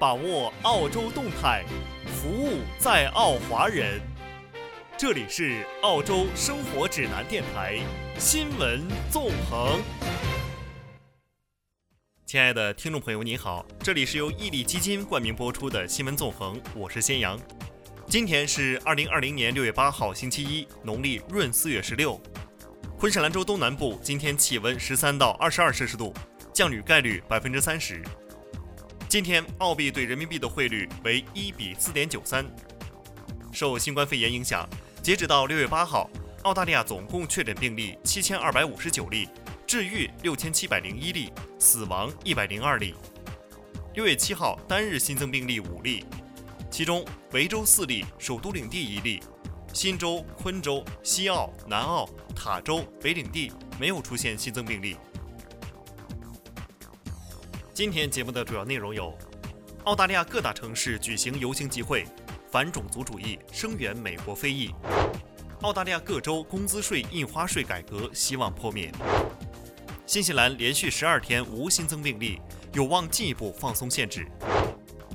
把握澳洲动态，服务在澳华人。这里是澳洲生活指南电台新闻纵横。亲爱的听众朋友，你好，这里是由毅力基金冠名播出的新闻纵横，我是先阳。今天是二零二零年六月八号，星期一，农历闰四月十六。昆士兰州东南部今天气温十三到二十二摄氏度，降雨概率百分之三十。今天澳币对人民币的汇率为一比四点九三。受新冠肺炎影响，截止到六月八号，澳大利亚总共确诊病例七千二百五十九例，治愈六千七百零一例，死亡一百零二例。六月七号单日新增病例五例，其中维州四例，首都领地一例。新州、昆州、西澳、南澳、塔州、北领地没有出现新增病例。今天节目的主要内容有：澳大利亚各大城市举行游行集会，反种族主义，声援美国非议；澳大利亚各州工资税、印花税改革希望破灭；新西兰连续十二天无新增病例，有望进一步放松限制；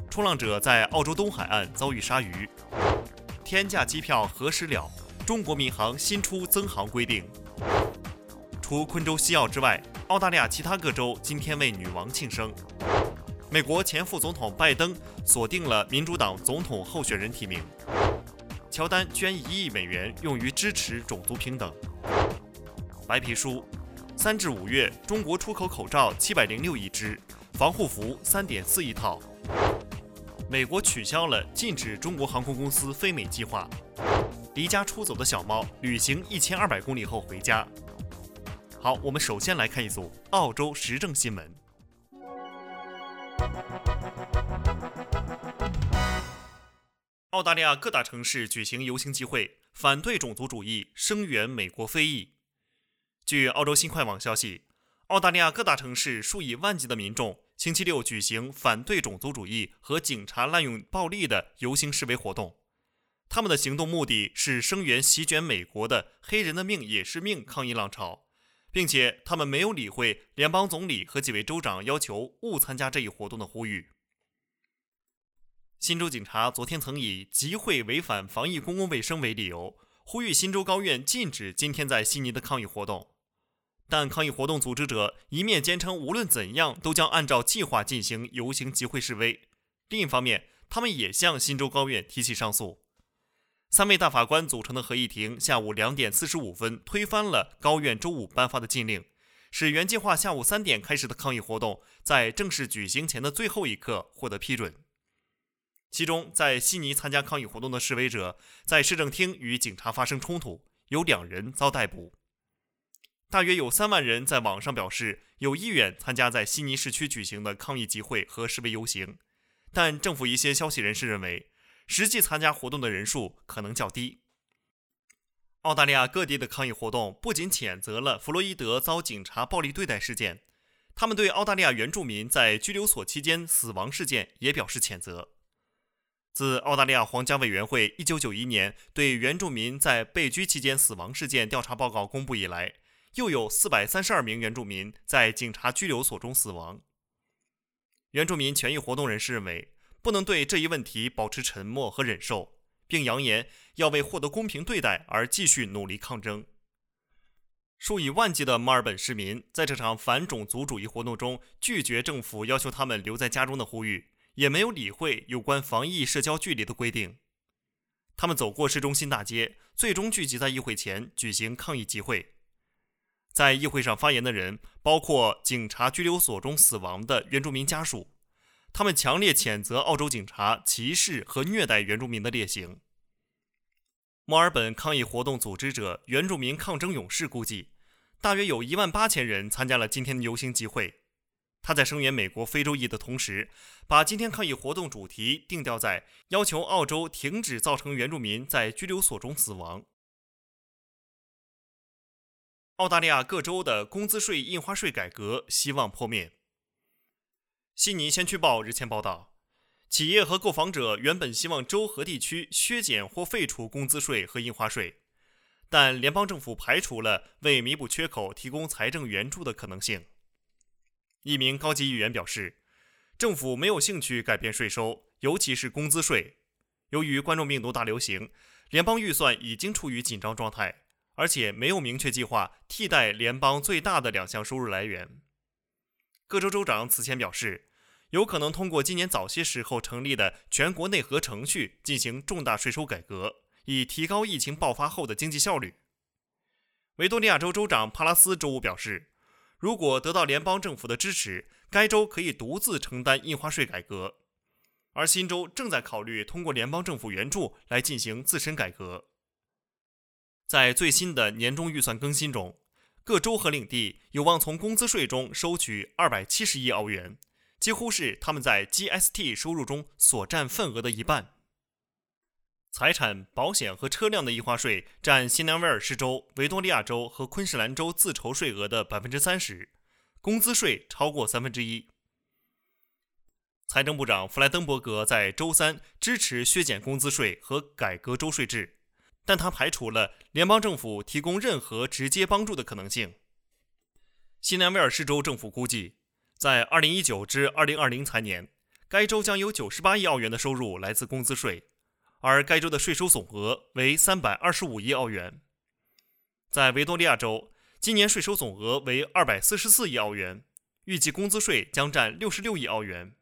冲浪者在澳洲东海岸遭遇鲨鱼。天价机票何时了？中国民航新出增航规定。除昆州西澳之外，澳大利亚其他各州今天为女王庆生。美国前副总统拜登锁定了民主党总统候选人提名。乔丹捐一亿美元用于支持种族平等。白皮书：三至五月，中国出口口罩七百零六亿只，防护服三点四亿套。美国取消了禁止中国航空公司飞美计划。离家出走的小猫旅行一千二百公里后回家。好，我们首先来看一组澳洲时政新闻。澳大利亚各大城市举行游行集会，反对种族主义，声援美国非议。据澳洲新快网消息，澳大利亚各大城市数以万计的民众。星期六举行反对种族主义和警察滥用暴力的游行示威活动，他们的行动目的是声援席卷美国的“黑人的命也是命”抗议浪潮，并且他们没有理会联邦总理和几位州长要求勿参加这一活动的呼吁。新州警察昨天曾以集会违反防疫公共卫生为理由，呼吁新州高院禁止今天在悉尼的抗议活动。但抗议活动组织者一面坚称，无论怎样都将按照计划进行游行集会示威；另一方面，他们也向新州高院提起上诉。三位大法官组成的合议庭下午两点四十五分推翻了高院周五颁发的禁令，使原计划下午三点开始的抗议活动在正式举行前的最后一刻获得批准。其中，在悉尼参加抗议活动的示威者在市政厅与警察发生冲突，有两人遭逮捕。大约有三万人在网上表示有意愿参加在悉尼市区举行的抗议集会和示威游行，但政府一些消息人士认为，实际参加活动的人数可能较低。澳大利亚各地的抗议活动不仅谴责了弗洛伊德遭警察暴力对待事件，他们对澳大利亚原住民在拘留所期间死亡事件也表示谴责。自澳大利亚皇家委员会1991年对原住民在被拘期间死亡事件调查报告公布以来，又有四百三十二名原住民在警察拘留所中死亡。原住民权益活动人士认为，不能对这一问题保持沉默和忍受，并扬言要为获得公平对待而继续努力抗争。数以万计的墨尔本市民在这场反种族主义活动中拒绝政府要求他们留在家中的呼吁，也没有理会有关防疫社交距离的规定。他们走过市中心大街，最终聚集在议会前举行抗议集会。在议会上发言的人包括警察拘留所中死亡的原住民家属，他们强烈谴责澳洲警察歧视和虐待原住民的劣行。墨尔本抗议活动组织者原住民抗争勇士估计，大约有一万八千人参加了今天的游行集会。他在声援美国非洲裔的同时，把今天抗议活动主题定调在要求澳洲停止造成原住民在拘留所中死亡。澳大利亚各州的工资税、印花税改革希望破灭。悉尼先驱报日前报道，企业和购房者原本希望州和地区削减或废除工资税和印花税，但联邦政府排除了为弥补缺口提供财政援助的可能性。一名高级议员表示，政府没有兴趣改变税收，尤其是工资税。由于冠状病毒大流行，联邦预算已经处于紧张状态，而且没有明确计划替代联邦最大的两项收入来源。各州州长此前表示，有可能通过今年早些时候成立的全国内核程序进行重大税收改革，以提高疫情爆发后的经济效率。维多利亚州州长帕拉斯周五表示，如果得到联邦政府的支持，该州可以独自承担印花税改革。而新州正在考虑通过联邦政府援助来进行自身改革。在最新的年终预算更新中，各州和领地有望从工资税中收取二百七十亿澳元，几乎是他们在 GST 收入中所占份额的一半。财产、保险和车辆的印花税占新南威尔士州、维多利亚州和昆士兰州自筹税额的百分之三十，工资税超过三分之一。财政部长弗莱登伯格在周三支持削减工资税和改革州税制，但他排除了联邦政府提供任何直接帮助的可能性。新南威尔士州政府估计，在2019至2020财年，该州将有98亿澳元的收入来自工资税，而该州的税收总额为325亿澳元。在维多利亚州，今年税收总额为244亿澳元，预计工资税将占66亿澳元。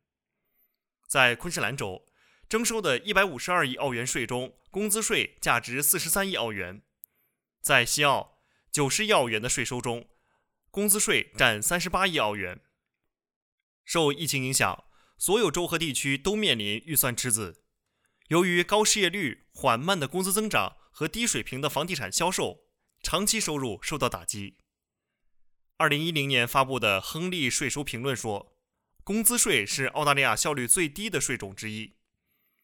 在昆士兰州征收的152亿澳元税中，工资税价值43亿澳元；在西澳90亿澳元的税收中，工资税占38亿澳元。受疫情影响，所有州和地区都面临预算赤字。由于高失业率、缓慢的工资增长和低水平的房地产销售，长期收入受到打击。2010年发布的《亨利税收评论》说。工资税是澳大利亚效率最低的税种之一，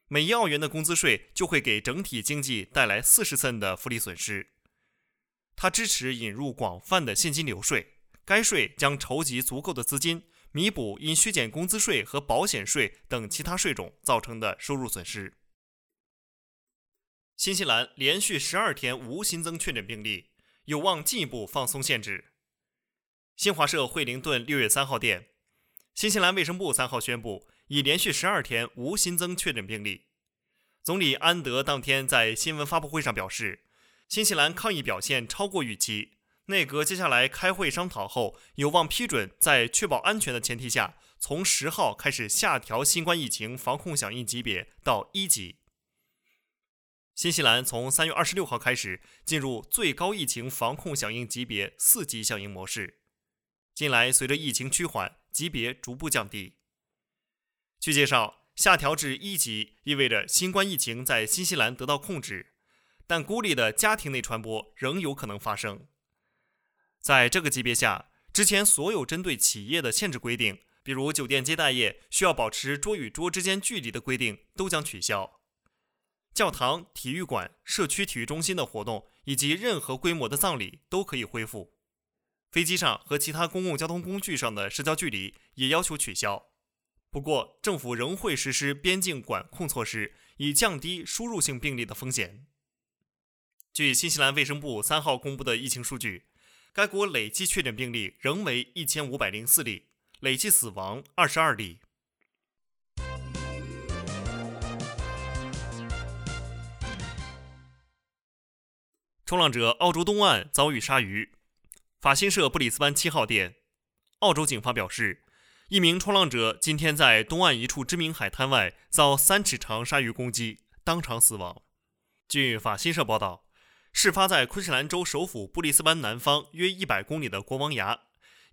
每一澳元的工资税就会给整体经济带来四十森的福利损失。他支持引入广泛的现金流税，该税将筹集足够的资金，弥补因削减工资税和保险税等其他税种造成的收入损失。新西兰连续十二天无新增确诊病例，有望进一步放松限制。新华社惠灵顿六月三号电。新西兰卫生部三号宣布，已连续十二天无新增确诊病例。总理安德当天在新闻发布会上表示，新西兰抗疫表现超过预期。内阁接下来开会商讨后，有望批准在确保安全的前提下，从十号开始下调新冠疫情防控响应级别到一级。新西兰从三月二十六号开始进入最高疫情防控响应级别四级响应模式。近来，随着疫情趋缓。级别逐步降低。据介绍，下调至一级意味着新冠疫情在新西兰得到控制，但孤立的家庭内传播仍有可能发生。在这个级别下，之前所有针对企业的限制规定，比如酒店接待业需要保持桌与桌之间距离的规定，都将取消。教堂、体育馆、社区体育中心的活动以及任何规模的葬礼都可以恢复。飞机上和其他公共交通工具上的社交距离也要求取消。不过，政府仍会实施边境管控措施，以降低输入性病例的风险。据新西兰卫生部三号公布的疫情数据，该国累计确诊病例仍为一千五百零四例，累计死亡二十二例。冲浪者澳洲东岸遭遇鲨鱼。法新社布里斯班七号电，澳洲警方表示，一名冲浪者今天在东岸一处知名海滩外遭三尺长鲨鱼攻击，当场死亡。据法新社报道，事发在昆士兰州首府布里斯班南方约一百公里的国王崖，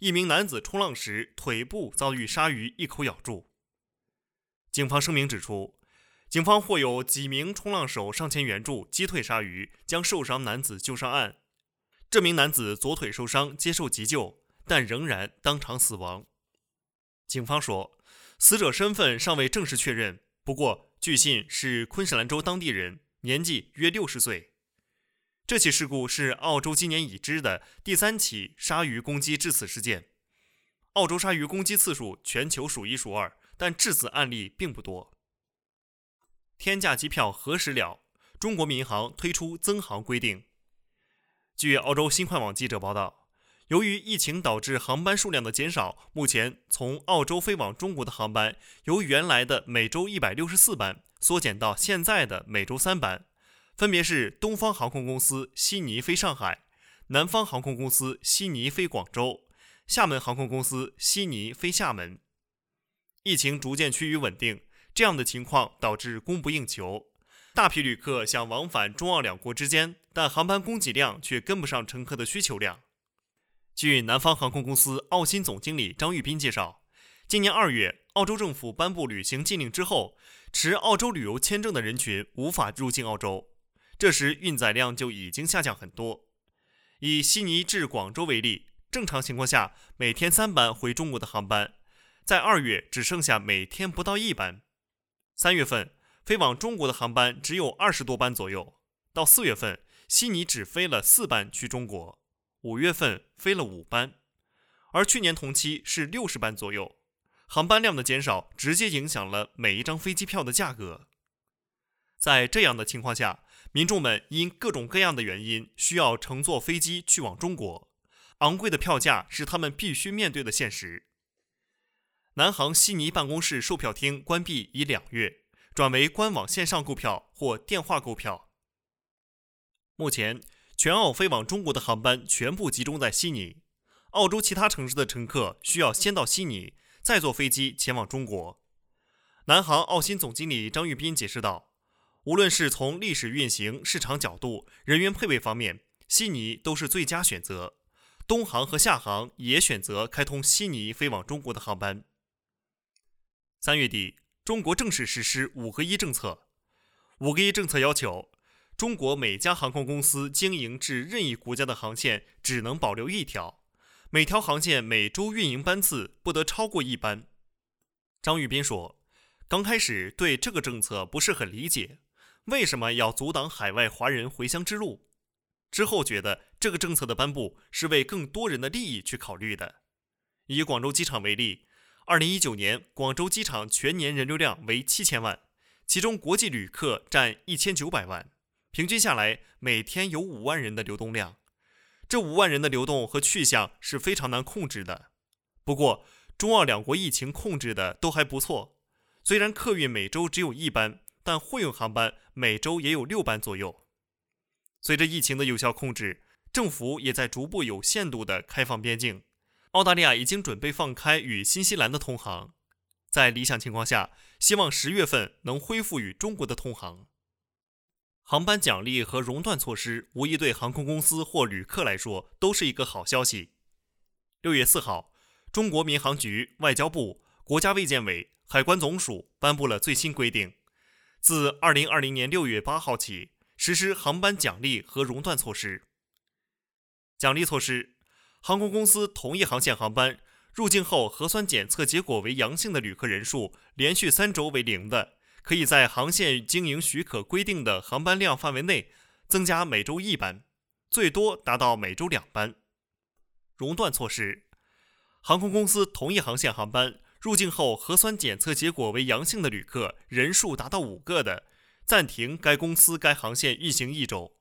一名男子冲浪时腿部遭遇鲨鱼一口咬住。警方声明指出，警方或有几名冲浪手上前援助击退鲨鱼，将受伤男子救上岸。这名男子左腿受伤，接受急救，但仍然当场死亡。警方说，死者身份尚未正式确认，不过据信是昆士兰州当地人，年纪约六十岁。这起事故是澳洲今年已知的第三起鲨鱼攻击致死事件。澳洲鲨鱼攻击次数全球数一数二，但致死案例并不多。天价机票何时了？中国民航推出增航规定。据澳洲新快网记者报道，由于疫情导致航班数量的减少，目前从澳洲飞往中国的航班由原来的每周一百六十四班缩减到现在的每周三班，分别是东方航空公司悉尼飞上海、南方航空公司悉尼飞广州、厦门航空公司悉尼飞厦门。疫情逐渐趋于稳定，这样的情况导致供不应求，大批旅客想往返中澳两国之间，但航班供给量却跟不上乘客的需求量。据南方航空公司澳新总经理张玉斌介绍，今年二月，澳洲政府颁布旅行禁令之后，持澳洲旅游签证的人群无法入境澳洲，这时运载量就已经下降很多。以悉尼至广州为例，正常情况下每天三班回中国的航班，在二月只剩下每天不到一班。三月份飞往中国的航班只有二十多班左右，到四月份，悉尼只飞了四班去中国。五月份飞了五班，而去年同期是六十班左右。航班量的减少直接影响了每一张飞机票的价格。在这样的情况下，民众们因各种各样的原因需要乘坐飞机去往中国，昂贵的票价是他们必须面对的现实。南航悉尼办公室售票厅关闭已两月，转为官网线上购票或电话购票。目前。全澳飞往中国的航班全部集中在悉尼，澳洲其他城市的乘客需要先到悉尼，再坐飞机前往中国。南航澳新总经理张玉斌解释道：“无论是从历史运行、市场角度、人员配备方面，悉尼都是最佳选择。东航和厦航也选择开通悉尼飞往中国的航班。”三月底，中国正式实施“五个一”政策。“五个一”政策要求。中国每家航空公司经营至任意国家的航线只能保留一条，每条航线每周运营班次不得超过一班。张玉斌说：“刚开始对这个政策不是很理解，为什么要阻挡海外华人回乡之路？之后觉得这个政策的颁布是为更多人的利益去考虑的。以广州机场为例，二零一九年广州机场全年人流量为七千万，其中国际旅客占一千九百万。”平均下来，每天有五万人的流动量，这五万人的流动和去向是非常难控制的。不过，中澳两国疫情控制的都还不错，虽然客运每周只有一班，但货运航班每周也有六班左右。随着疫情的有效控制，政府也在逐步有限度的开放边境。澳大利亚已经准备放开与新西兰的通航，在理想情况下，希望十月份能恢复与中国的通航。航班奖励和熔断措施无疑对航空公司或旅客来说都是一个好消息。六月四号，中国民航局、外交部、国家卫健委、海关总署颁布了最新规定，自二零二零年六月八号起实施航班奖励和熔断措施。奖励措施：航空公司同一航线航班入境后核酸检测结果为阳性的旅客人数连续三周为零的。可以在航线经营许可规定的航班量范围内增加每周一班，最多达到每周两班。熔断措施：航空公司同一航线航班入境后核酸检测结果为阳性的旅客人数达到五个的，暂停该公司该航线运行一周；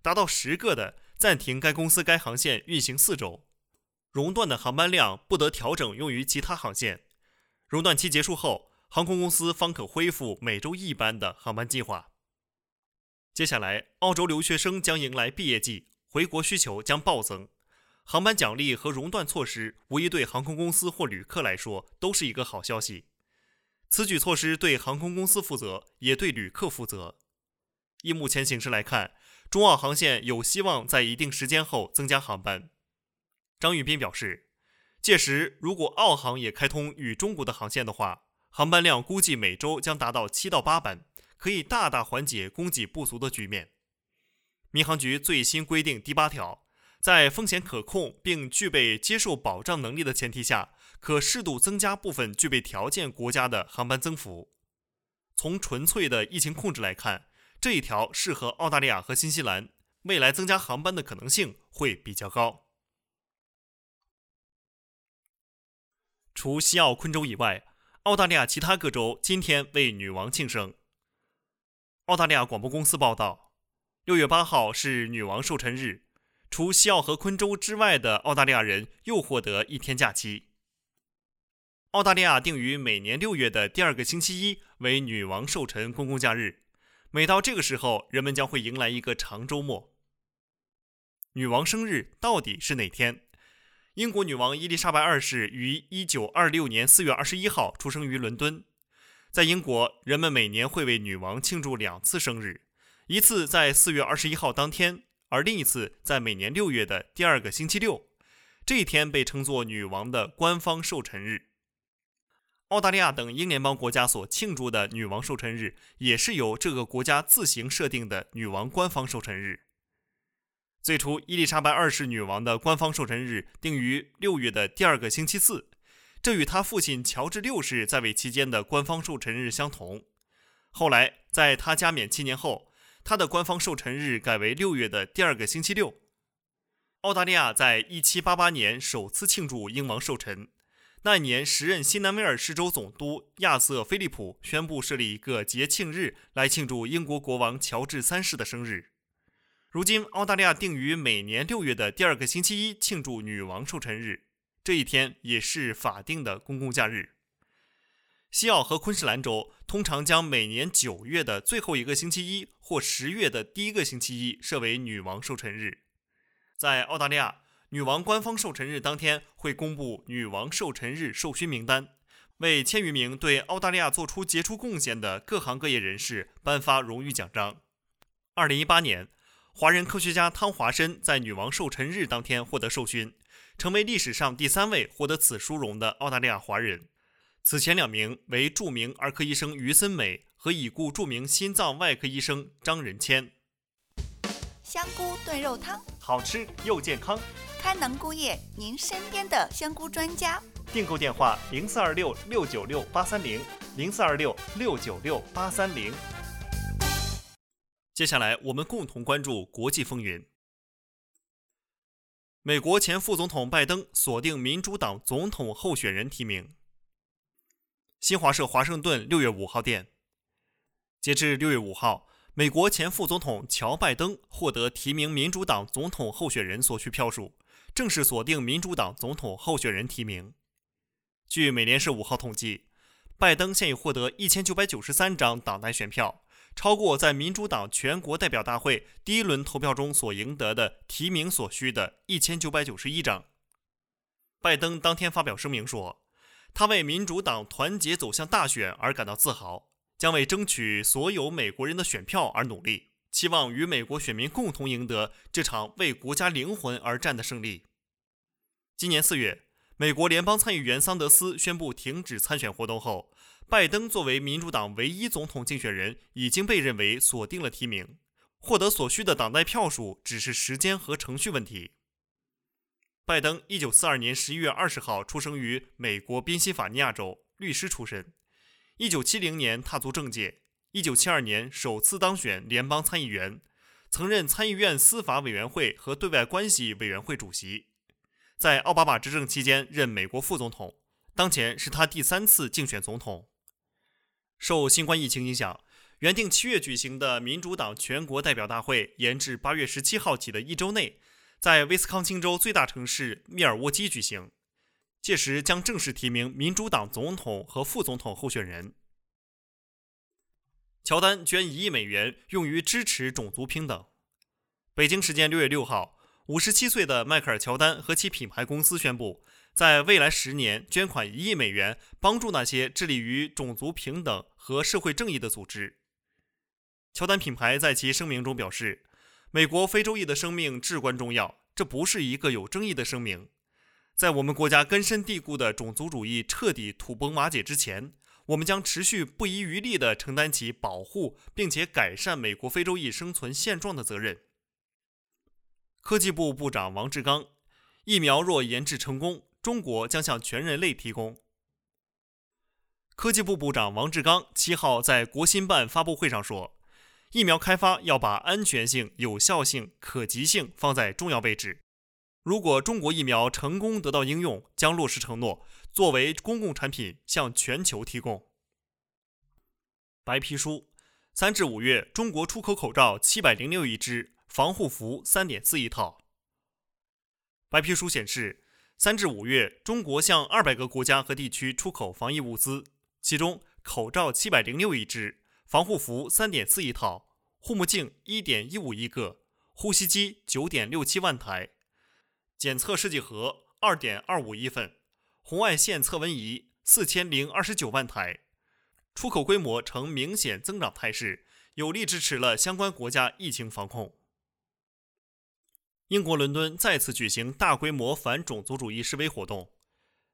达到十个的，暂停该公司该航线运行四周。熔断的航班量不得调整用于其他航线。熔断期结束后。航空公司方可恢复每周一班的航班计划。接下来，澳洲留学生将迎来毕业季，回国需求将暴增。航班奖励和熔断措施无疑对航空公司或旅客来说都是一个好消息。此举措施对航空公司负责，也对旅客负责。以目前形势来看，中澳航线有希望在一定时间后增加航班。张玉斌表示，届时如果澳航也开通与中国的航线的话，航班量估计每周将达到七到八班，可以大大缓解供给不足的局面。民航局最新规定第八条，在风险可控并具备接受保障能力的前提下，可适度增加部分具备条件国家的航班增幅。从纯粹的疫情控制来看，这一条适合澳大利亚和新西兰，未来增加航班的可能性会比较高。除西澳昆州以外。澳大利亚其他各州今天为女王庆生。澳大利亚广播公司报道，六月八号是女王寿辰日，除西澳和昆州之外的澳大利亚人又获得一天假期。澳大利亚定于每年六月的第二个星期一为女王寿辰公共假日，每到这个时候，人们将会迎来一个长周末。女王生日到底是哪天？英国女王伊丽莎白二世于一九二六年四月二十一号出生于伦敦。在英国，人们每年会为女王庆祝两次生日，一次在四月二十一号当天，而另一次在每年六月的第二个星期六。这一天被称作女王的官方寿辰日。澳大利亚等英联邦国家所庆祝的女王寿辰日，也是由这个国家自行设定的女王官方寿辰日。最初，伊丽莎白二世女王的官方寿辰日定于六月的第二个星期四，这与她父亲乔治六世在位期间的官方寿辰日相同。后来，在他加冕七年后，他的官方寿辰日改为六月的第二个星期六。澳大利亚在一七八八年首次庆祝英王寿辰。那一年，时任新南威尔士州总督亚瑟·菲利普宣布设立一个节庆日来庆祝英国国王乔治三世的生日。如今，澳大利亚定于每年六月的第二个星期一庆祝女王寿辰日，这一天也是法定的公共假日。西澳和昆士兰州通常将每年九月的最后一个星期一或十月的第一个星期一设为女王寿辰日。在澳大利亚。女王官方寿辰日当天会公布女王寿辰日授勋名单，为千余名对澳大利亚做出杰出贡献的各行各业人士颁发荣誉奖章。二零一八年，华人科学家汤华申在女王寿辰日当天获得授勋，成为历史上第三位获得此殊荣的澳大利亚华人。此前两名为著名儿科医生于森美和已故著名心脏外科医生张仁谦。香菇炖肉汤，好吃又健康。开能菇业，您身边的香菇专家。订购电话：零四二六六九六八三零，零四二六六九六八三零。接下来，我们共同关注国际风云。美国前副总统拜登锁定民主党总统候选人提名。新华社华盛顿六月五号电，截至六月五号。美国前副总统乔·拜登获得提名民主党总统候选人所需票数，正式锁定民主党总统候选人提名。据美联社五号统计，拜登现已获得一千九百九十三张党内选票，超过在民主党全国代表大会第一轮投票中所赢得的提名所需的一千九百九十一张。拜登当天发表声明说，他为民主党团结走向大选而感到自豪。将为争取所有美国人的选票而努力，期望与美国选民共同赢得这场为国家灵魂而战的胜利。今年四月，美国联邦参议员桑德斯宣布停止参选活动后，拜登作为民主党唯一总统竞选人，已经被认为锁定了提名，获得所需的党代票数只是时间和程序问题。拜登一九四二年十一月二十号出生于美国宾夕法尼亚州，律师出身。一九七零年踏足政界，一九七二年首次当选联邦参议员，曾任参议院司法委员会和对外关系委员会主席。在奥巴马执政期间任美国副总统，当前是他第三次竞选总统。受新冠疫情影响，原定七月举行的民主党全国代表大会延至八月十七号起的一周内，在威斯康星州最大城市密尔沃基举行。届时将正式提名民主党总统和副总统候选人。乔丹捐一亿美元用于支持种族平等。北京时间六月六号，五十七岁的迈克尔·乔丹和其品牌公司宣布，在未来十年捐款一亿美元，帮助那些致力于种族平等和社会正义的组织。乔丹品牌在其声明中表示：“美国非洲裔的生命至关重要，这不是一个有争议的声明。”在我们国家根深蒂固的种族主义彻底土崩瓦解之前，我们将持续不遗余力地承担起保护并且改善美国非洲裔生存现状的责任。科技部部长王志刚，疫苗若研制成功，中国将向全人类提供。科技部部长王志刚七号在国新办发布会上说，疫苗开发要把安全性、有效性、可及性放在重要位置。如果中国疫苗成功得到应用，将落实承诺，作为公共产品向全球提供。白皮书：三至五月，中国出口口罩七百零六亿只，防护服三点四亿套。白皮书显示，三至五月，中国向二百个国家和地区出口防疫物资，其中口罩七百零六亿只，防护服三点四亿套，护目镜一点一五亿个，呼吸机九点六七万台，检测试剂盒二点二五亿份，红外线测温仪四千零二十九万台，出口规模呈明显增长态势，有力支持了相关国家疫情防控。英国伦敦再次举行大规模反种族主义示威活动。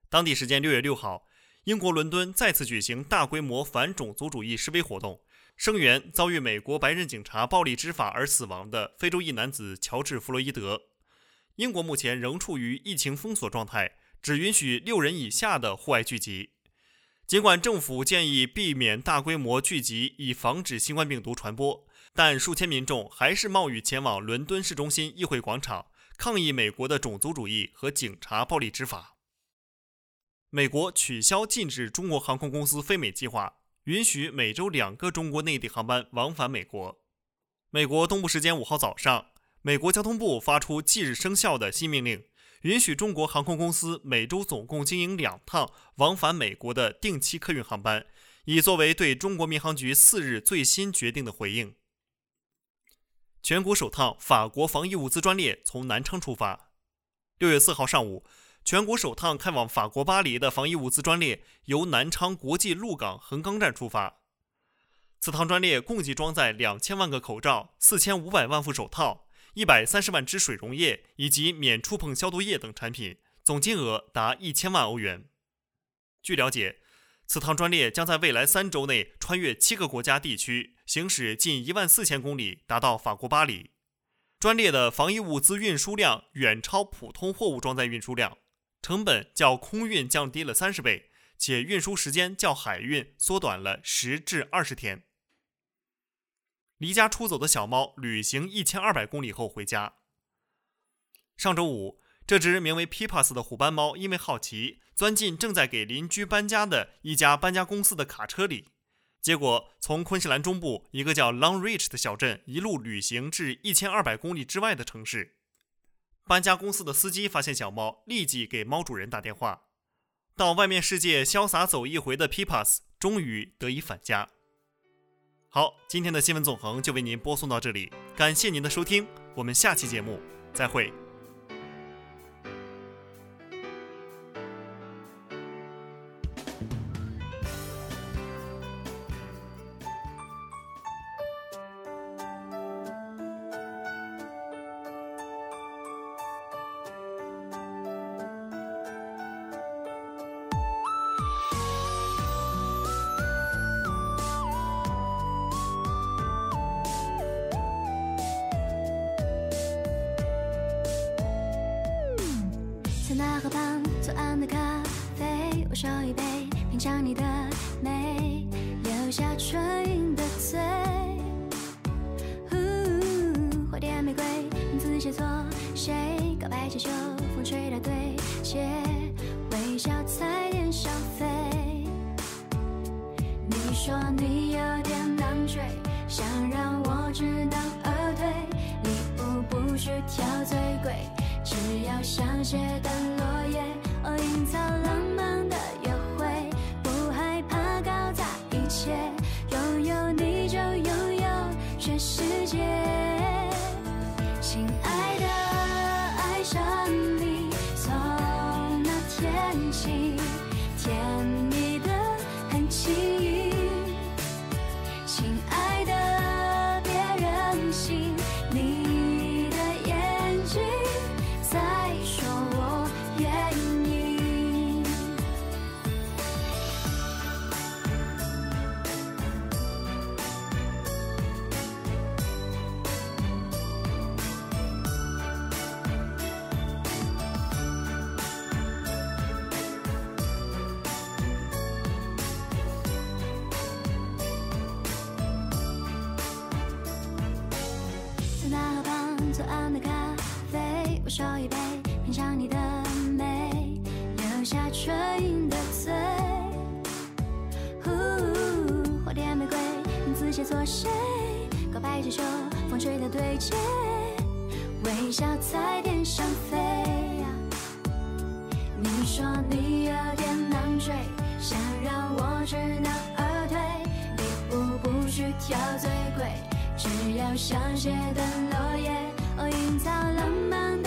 当地时间六月六号，英国伦敦再次举行大规模反种族主义示威活动，声援遭遇美国白人警察暴力执法而死亡的非洲裔男子乔治·弗洛伊德。英国目前仍处于疫情封锁状态，只允许六人以下的户外聚集。尽管政府建议避免大规模聚集，以防止新冠病毒传播。但数千民众还是冒雨前往伦敦市中心议会广场抗议美国的种族主义和警察暴力执法。美国取消禁止中国航空公司飞美计划，允许每周两个中国内地航班往返美国。美国东部时间五号早上，美国交通部发出即日生效的新命令，允许中国航空公司每周总共经营两趟往返美国的定期客运航班，以作为对中国民航局四日最新决定的回应。全国首趟法国防疫物资专列从南昌出发。六月四号上午，全国首趟开往法国巴黎的防疫物资专列由南昌国际陆港横岗站出发。此趟专列共计装载两千万个口罩、四千五百万副手套、一百三十万支水溶液以及免触碰消毒液等产品，总金额达一千万欧元。据了解。此趟专列将在未来三周内穿越七个国家地区，行驶近一万四千公里，达到法国巴黎。专列的防疫物资运输量远超普通货物装载运输量，成本较空运降低了三十倍，且运输时间较海运缩短了十至二十天。离家出走的小猫旅行一千二百公里后回家。上周五。这只名为 Pipas 的虎斑猫因为好奇，钻进正在给邻居搬家的一家搬家公司的卡车里，结果从昆士兰中部一个叫 Long Reach 的小镇一路旅行至一千二百公里之外的城市。搬家公司的司机发现小猫，立即给猫主人打电话。到外面世界潇洒走一回的 Pipas 终于得以返家。好，今天的新闻纵横就为您播送到这里，感谢您的收听，我们下期节目再会。河畔左岸的咖啡，我手一杯，品尝你的美，留下唇印的嘴。花店玫瑰，名字写错谁？告白气球，风吹到对街，微笑踩点消费。你说你有点难追，想让我知难而退，礼物不需挑最贵。只要香榭下唇印的嘴。花点玫瑰名字写错谁？告白气球风吹到对街微笑在天上飞你说你有点难追想让我知难而退。礼物不需挑最贵只要香榭的落叶喔营造浪漫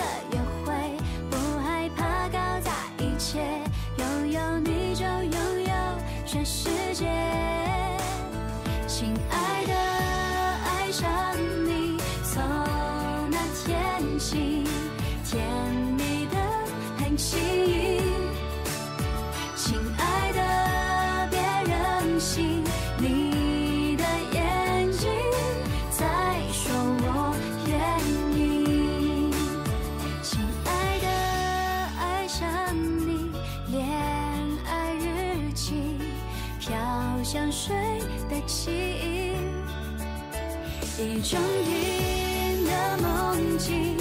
拥有你就拥有全世界。亲爱的爱上你从那天起甜蜜的很轻易亲爱的别任性一整瓶的梦境。